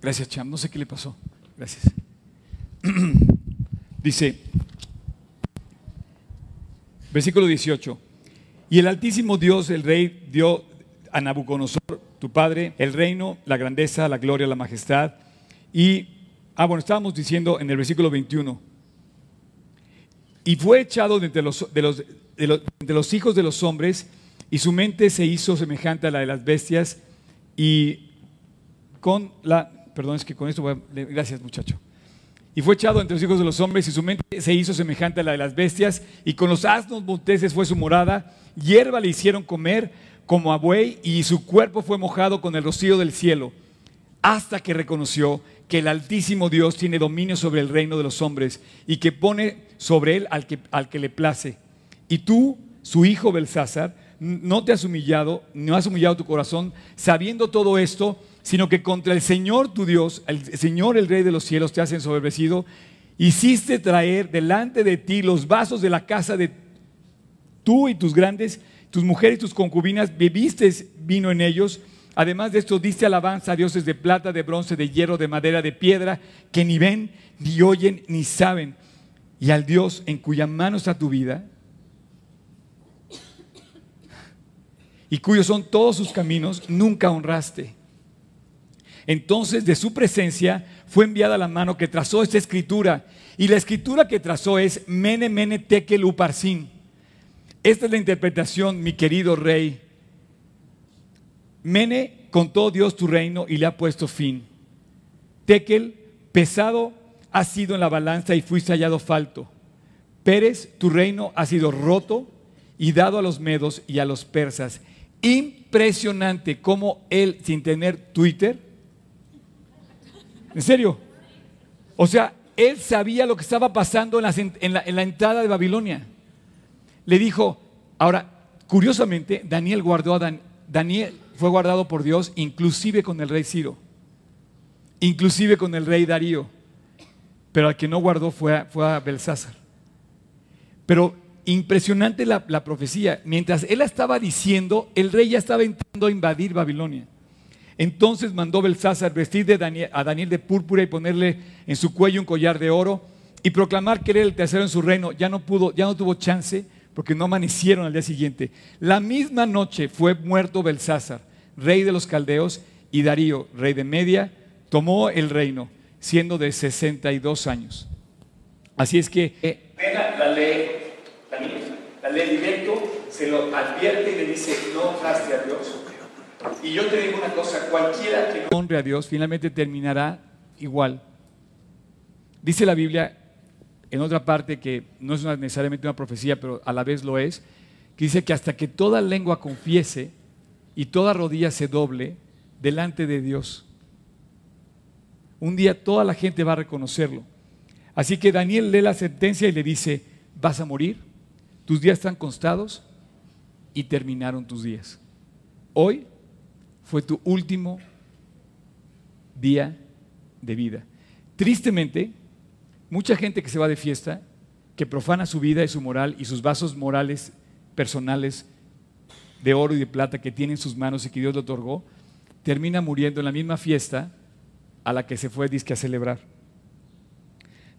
Gracias, Cham. No sé qué le pasó. Gracias. Dice, Versículo 18. Y el Altísimo Dios, el Rey, dio a Nabucodonosor, tu padre, el reino, la grandeza, la gloria, la majestad. Y, ah, bueno, estábamos diciendo en el versículo 21. Y fue echado de entre los, hijos de los hombres, y su mente se hizo semejante a la de las bestias, y con la, perdón, es que con esto voy a, gracias muchacho y fue echado entre los hijos de los hombres y su mente se hizo semejante a la de las bestias y con los asnos monteses fue su morada, hierba le hicieron comer como a buey y su cuerpo fue mojado con el rocío del cielo, hasta que reconoció que el Altísimo Dios tiene dominio sobre el reino de los hombres y que pone sobre él al que, al que le place. Y tú, su hijo Belsázar, no te has humillado, no has humillado tu corazón, sabiendo todo esto, sino que contra el Señor tu Dios, el Señor el Rey de los cielos, te has ensoberbecido. Hiciste traer delante de ti los vasos de la casa de tú y tus grandes, tus mujeres y tus concubinas, bebiste vino en ellos. Además de esto, diste alabanza a dioses de plata, de bronce, de hierro, de madera, de piedra, que ni ven, ni oyen, ni saben. Y al Dios en cuya mano está tu vida, y cuyos son todos sus caminos, nunca honraste. Entonces de su presencia fue enviada la mano que trazó esta escritura. Y la escritura que trazó es Mene Mene Tekel Uparsin. Esta es la interpretación, mi querido rey. Mene contó Dios tu reino y le ha puesto fin. Tekel, pesado ha sido en la balanza y fuiste hallado falto. Pérez, tu reino ha sido roto y dado a los medos y a los persas. Impresionante cómo él, sin tener Twitter, en serio, o sea, él sabía lo que estaba pasando en la, entrada de Babilonia. Le dijo, ahora, curiosamente, Daniel guardó a Daniel fue guardado por Dios inclusive con el rey Ciro, inclusive con el rey Darío, pero al que no guardó fue a, fue Belsázar. Pero impresionante la, profecía. Mientras él estaba diciendo, el rey ya estaba entrando a invadir Babilonia. Entonces mandó Belsázar vestir a Daniel de púrpura y ponerle en su cuello un collar de oro y proclamar que era el tercero en su reino. Ya no pudo, ya no tuvo chance porque no amanecieron al día siguiente. La misma noche fue muerto Belsázar, rey de los caldeos, y Darío, rey de Media, tomó el reino, siendo de 62 años. Así es que eh, la ley la ley directo, se lo advierte y le dice, no honraste a Dios. Y yo te digo una cosa, cualquiera que no honre a Dios finalmente terminará igual. Dice la Biblia en otra parte que no es necesariamente una profecía, pero a la vez lo es, que dice que hasta que toda lengua confiese y toda rodilla se doble delante de Dios, un día toda la gente va a reconocerlo. Así que Daniel lee la sentencia y le dice, vas a morir, tus días están constados y terminaron tus días. Hoy fue tu último día de vida. Tristemente, mucha gente que se va de fiesta, que profana su vida y su moral y sus vasos morales personales de oro y de plata que tiene en sus manos y que Dios le otorgó, termina muriendo en la misma fiesta a la que se fue disque a celebrar.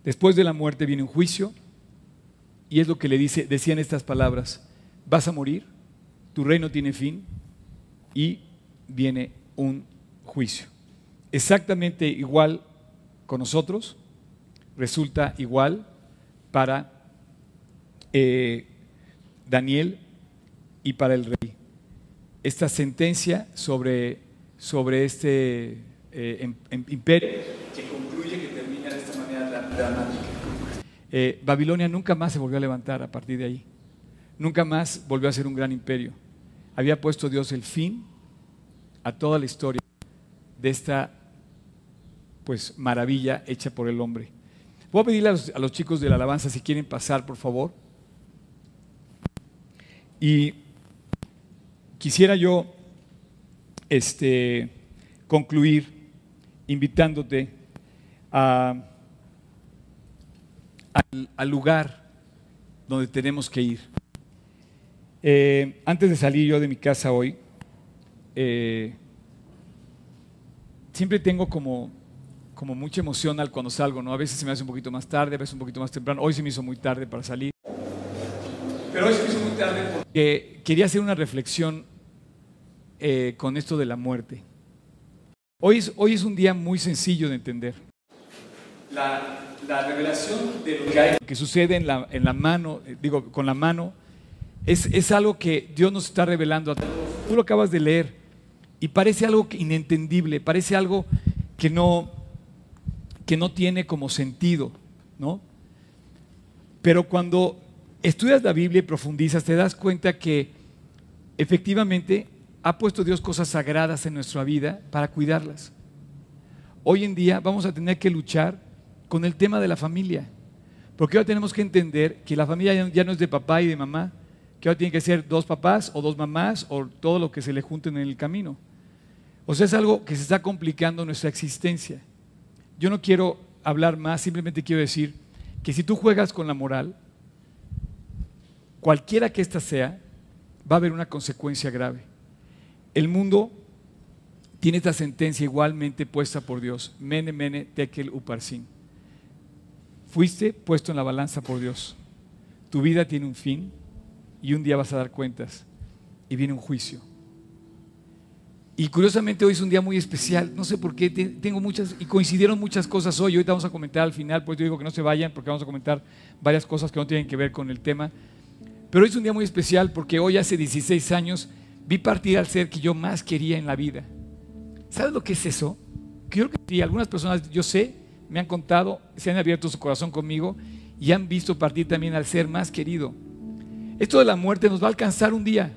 Después de la muerte viene un juicio y es lo que le dice, decían estas palabras, vas a morir, tu reino tiene fin y viene un juicio. Exactamente igual con nosotros, resulta igual para eh, Daniel y para el rey. Esta sentencia sobre, sobre este eh, imperio que concluye, que termina de esta manera dramática. Eh, Babilonia nunca más se volvió a levantar a partir de ahí. Nunca más volvió a ser un gran imperio. Había puesto Dios el fin a toda la historia de esta pues maravilla hecha por el hombre. Voy a pedirle a los, chicos de la alabanza si quieren pasar, por favor. Y quisiera yo este, concluir invitándote a al, lugar donde tenemos que ir. Eh, antes de salir yo de mi casa hoy, eh, siempre tengo como, como mucha emoción al cuando salgo, ¿no? A veces se me hace un poquito más tarde, a veces un poquito más temprano. Hoy se me hizo muy tarde para salir. Pero hoy se me hizo muy tarde porque quería hacer una reflexión eh, con esto de la muerte. Hoy es, hoy es un día muy sencillo de entender. La, la revelación de lo que, hay, que sucede en la, en la, mano, eh, digo, con la mano, es, es, algo que Dios nos está revelando a todos. Tú lo acabas de leer y parece algo inentendible, parece algo que no, que no tiene como sentido, ¿no? Pero cuando estudias la Biblia y profundizas, te das cuenta que efectivamente ha puesto Dios cosas sagradas en nuestra vida para cuidarlas. Hoy en día vamos a tener que luchar con el tema de la familia. Porque ahora tenemos que entender que la familia ya no es de papá y de mamá, que ahora tiene que ser dos papás o dos mamás o todo lo que se le junten en el camino. O sea, es algo que se está complicando nuestra existencia. Yo no quiero hablar más, simplemente quiero decir que si tú juegas con la moral, cualquiera que ésta sea, va a haber una consecuencia grave. El mundo tiene esta sentencia igualmente puesta por Dios, mene mene tekel uparsin. Fuiste puesto en la balanza por Dios. Tu vida tiene un fin y un día vas a dar cuentas y viene un juicio. Y curiosamente hoy es un día muy especial, no sé por qué, tengo muchas, y coincidieron muchas cosas hoy, ahorita vamos a comentar al final, por eso digo que no se vayan, porque vamos a comentar varias cosas que no tienen que ver con el tema. Pero hoy es un día muy especial porque hoy hace 16 años vi partir al ser que yo más quería en la vida. ¿Sabes lo que es eso? Creo que algunas personas, yo sé, me han contado, se han abierto su corazón conmigo y han visto partir también al ser más querido. Esto de la muerte nos va a alcanzar un día.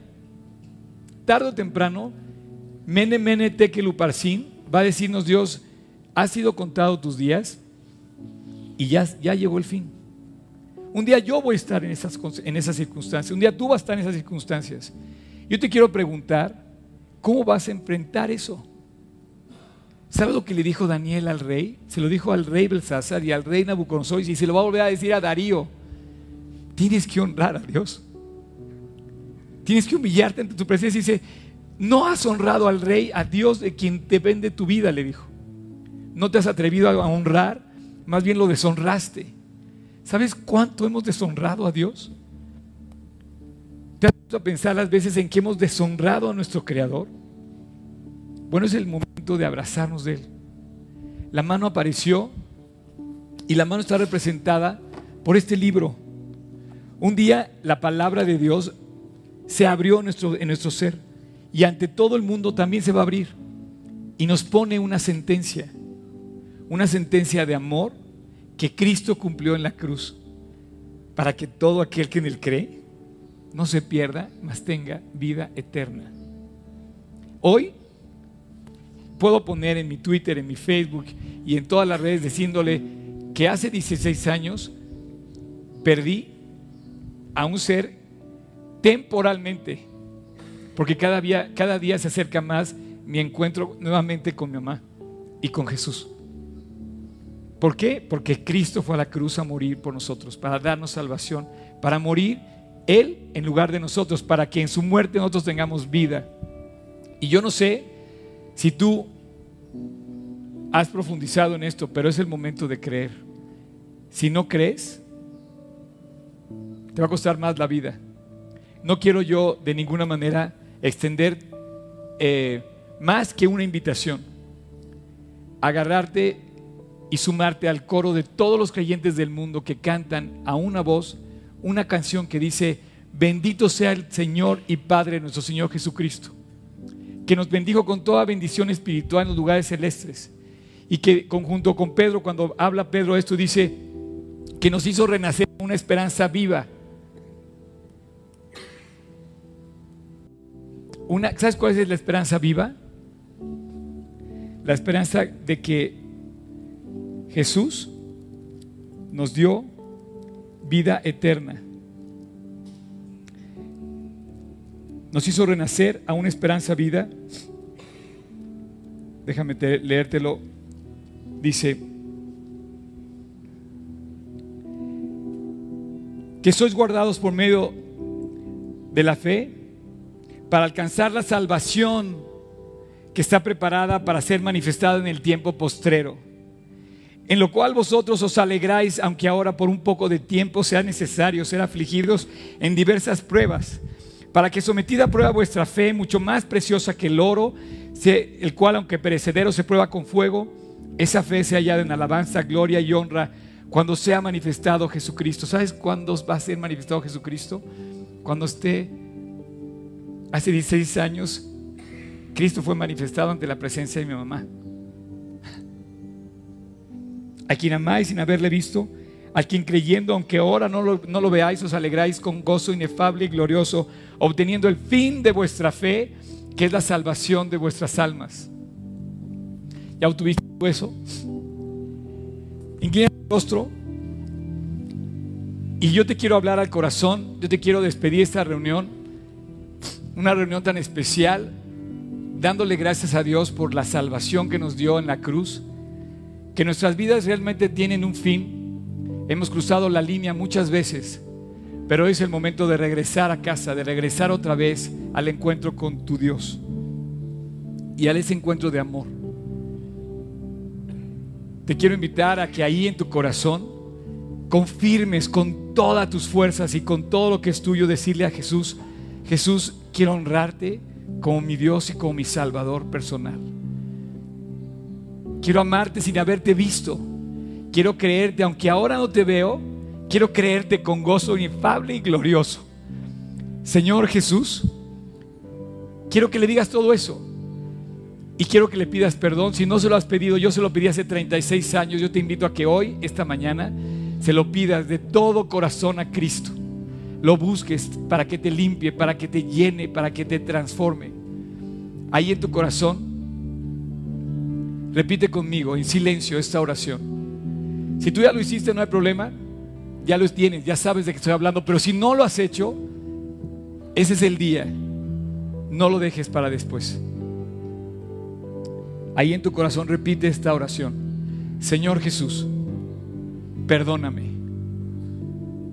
Tarde o temprano, mene mene tekeluparsin, va a decirnos Dios, ¿has sido contado tus días? Y ya, ya llegó el fin. Un día yo voy a estar en esas, en esas circunstancias, un día tú vas a estar en esas circunstancias. Yo te quiero preguntar, ¿cómo vas a enfrentar eso? ¿Sabes lo que le dijo Daniel al rey? Se lo dijo al rey Belsasar y al rey Nabucodonosor y se lo va a volver a decir a Darío. Tienes que honrar a Dios. Tienes que humillarte ante tu presencia y dice, no has honrado al rey, a Dios de quien depende tu vida, le dijo. No te has atrevido a honrar, más bien lo deshonraste. ¿Sabes cuánto hemos deshonrado a Dios? ¿Te has puesto a pensar las veces en que hemos deshonrado a nuestro Creador? Bueno, es el momento de abrazarnos de Él. La mano apareció y la mano está representada por este libro. Un día la palabra de Dios se abrió en nuestro, en nuestro ser y ante todo el mundo también se va a abrir y nos pone una sentencia, una sentencia de amor que Cristo cumplió en la cruz para que todo aquel que en él cree no se pierda, mas tenga vida eterna. Hoy puedo poner en mi Twitter, en mi Facebook y en todas las redes diciéndole que hace 16 años perdí a un ser temporalmente, porque cada día, cada día se acerca más mi encuentro nuevamente con mi mamá y con Jesús. ¿Por qué? Porque Cristo fue a la cruz a morir por nosotros, para darnos salvación, para morir Él en lugar de nosotros, para que en su muerte nosotros tengamos vida. Y yo no sé si tú has profundizado en esto, pero es el momento de creer. Si no crees, te va a costar más la vida. No quiero yo de ninguna manera extender eh, más que una invitación. Agarrarte y sumarte al coro de todos los creyentes del mundo que cantan a una voz una canción que dice, bendito sea el Señor y Padre nuestro Señor Jesucristo que nos bendijo con toda bendición espiritual en los lugares celestes. Y que conjunto con Pedro, cuando habla Pedro esto, dice que nos hizo renacer una esperanza viva. Una, ¿Sabes cuál es la esperanza viva? La esperanza de que Jesús nos dio vida eterna. nos hizo renacer a una esperanza vida. Déjame leértelo. Dice, que sois guardados por medio de la fe para alcanzar la salvación que está preparada para ser manifestada en el tiempo postrero, en lo cual vosotros os alegráis, aunque ahora por un poco de tiempo sea necesario ser afligidos en diversas pruebas para que sometida a prueba vuestra fe, mucho más preciosa que el oro, el cual aunque perecedero se prueba con fuego, esa fe se hallada en alabanza, gloria y honra cuando sea manifestado Jesucristo. ¿Sabes cuándo va a ser manifestado Jesucristo? Cuando esté, hace 16 años, Cristo fue manifestado ante la presencia de mi mamá. A quien amáis sin haberle visto, a quien creyendo, aunque ahora no lo, veáis, os alegráis con gozo inefable y glorioso, obteniendo el fin de vuestra fe, que es la salvación de vuestras almas. ¿Ya obtuviste eso? Inclina el rostro. Y yo te quiero hablar al corazón, yo te quiero despedir esta reunión, una reunión tan especial, dándole gracias a Dios por la salvación que nos dio en la cruz, que nuestras vidas realmente tienen un fin Hemos cruzado la línea muchas veces, pero hoy es el momento de regresar a casa, de regresar otra vez al encuentro con tu Dios y a ese encuentro de amor. Te quiero invitar a que ahí en tu corazón confirmes con todas tus fuerzas y con todo lo que es tuyo decirle a Jesús, Jesús, quiero honrarte como mi Dios y como mi Salvador personal. Quiero amarte sin haberte visto Quiero creerte, aunque ahora no te veo, quiero creerte con gozo inefable y glorioso. Señor Jesús, quiero que le digas todo eso. Y quiero que le pidas perdón. Si no se lo has pedido, yo se lo pedí hace 36 años. Yo te invito a que hoy, esta mañana, se lo pidas de todo corazón a Cristo. Lo busques para que te limpie, para que te llene, para que te transforme. Ahí en tu corazón, repite conmigo en silencio esta oración. Si tú ya lo hiciste, no hay problema. Ya lo tienes, ya sabes de qué estoy hablando. Pero si no lo has hecho, ese es el día. No lo dejes para después. Ahí en tu corazón repite esta oración. Señor Jesús, perdóname,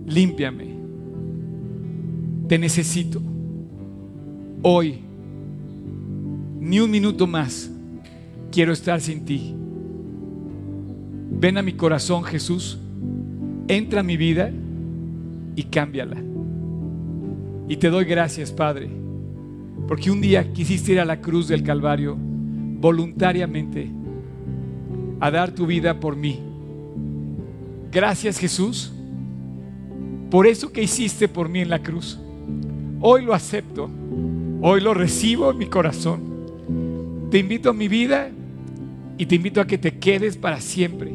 límpiame, te necesito. Hoy, ni un minuto más, quiero estar sin ti. Ven a mi corazón, Jesús, entra a mi vida y cámbiala. Y te doy gracias, Padre, porque un día quisiste ir a la cruz del Calvario voluntariamente a dar tu vida por mí. Gracias Jesús por eso que hiciste por mí en la cruz. Hoy lo acepto, hoy lo recibo en mi corazón. Te invito a mi vida y te invito a que te quedes para siempre.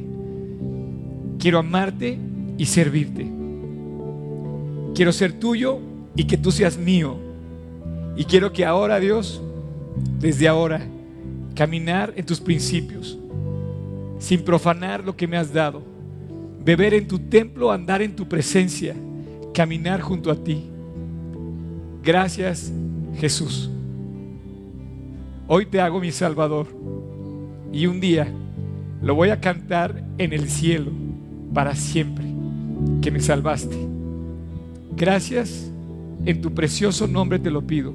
Quiero amarte y servirte. Quiero ser tuyo y que tú seas mío. Y quiero que ahora, Dios, desde ahora, caminar en tus principios, sin profanar lo que me has dado, beber en tu templo, andar en tu presencia, caminar junto a ti. Gracias Jesús. Hoy te hago mi Salvador y un día lo voy a cantar en el cielo para siempre, que me salvaste. Gracias, en tu precioso nombre te lo pido.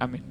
Amén.